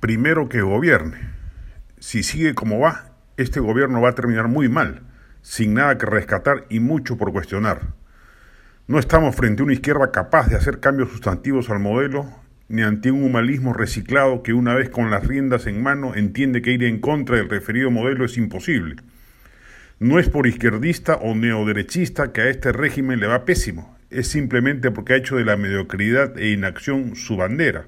Primero que gobierne. Si sigue como va, este gobierno va a terminar muy mal, sin nada que rescatar y mucho por cuestionar. No estamos frente a una izquierda capaz de hacer cambios sustantivos al modelo, ni ante un humanismo reciclado que una vez con las riendas en mano entiende que ir en contra del referido modelo es imposible. No es por izquierdista o neoderechista que a este régimen le va pésimo, es simplemente porque ha hecho de la mediocridad e inacción su bandera.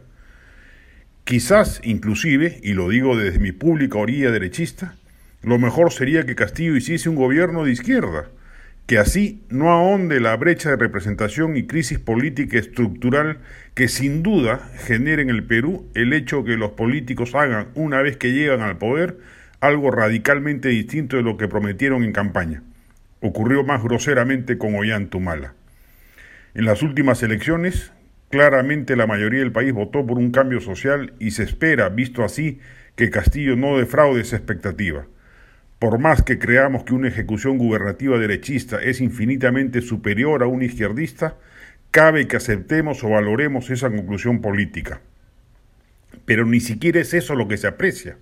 Quizás, inclusive, y lo digo desde mi pública orilla derechista, lo mejor sería que Castillo hiciese un gobierno de izquierda, que así no ahonde la brecha de representación y crisis política estructural que sin duda genera en el Perú el hecho que los políticos hagan, una vez que llegan al poder, algo radicalmente distinto de lo que prometieron en campaña. Ocurrió más groseramente con Ollantumala. En las últimas elecciones, Claramente la mayoría del país votó por un cambio social y se espera, visto así, que Castillo no defraude esa expectativa. Por más que creamos que una ejecución gubernativa derechista es infinitamente superior a una izquierdista, cabe que aceptemos o valoremos esa conclusión política. Pero ni siquiera es eso lo que se aprecia.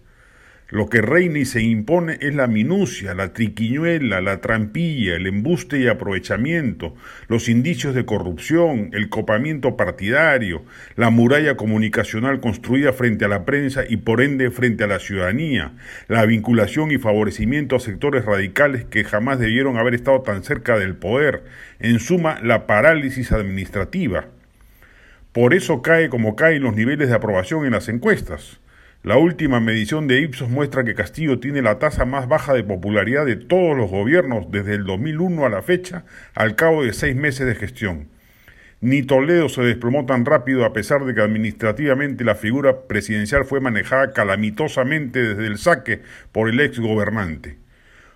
Lo que reina y se impone es la minucia, la triquiñuela, la trampilla, el embuste y aprovechamiento, los indicios de corrupción, el copamiento partidario, la muralla comunicacional construida frente a la prensa y por ende frente a la ciudadanía, la vinculación y favorecimiento a sectores radicales que jamás debieron haber estado tan cerca del poder, en suma, la parálisis administrativa. Por eso cae como caen los niveles de aprobación en las encuestas. La última medición de Ipsos muestra que Castillo tiene la tasa más baja de popularidad de todos los gobiernos desde el 2001 a la fecha, al cabo de seis meses de gestión. Ni Toledo se desplomó tan rápido a pesar de que administrativamente la figura presidencial fue manejada calamitosamente desde el saque por el ex gobernante.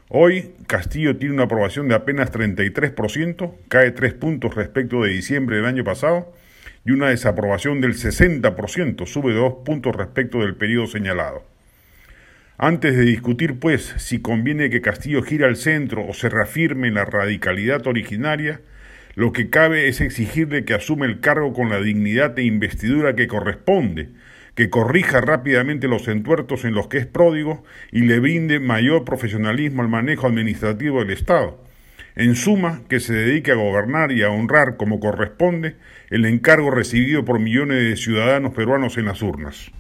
Hoy Castillo tiene una aprobación de apenas 33%, cae tres puntos respecto de diciembre del año pasado, y una desaprobación del 60%, sube dos puntos respecto del periodo señalado. Antes de discutir, pues, si conviene que Castillo gire al centro o se reafirme en la radicalidad originaria, lo que cabe es exigirle que asume el cargo con la dignidad e investidura que corresponde, que corrija rápidamente los entuertos en los que es pródigo y le brinde mayor profesionalismo al manejo administrativo del Estado en suma, que se dedique a gobernar y a honrar como corresponde el encargo recibido por millones de ciudadanos peruanos en las urnas.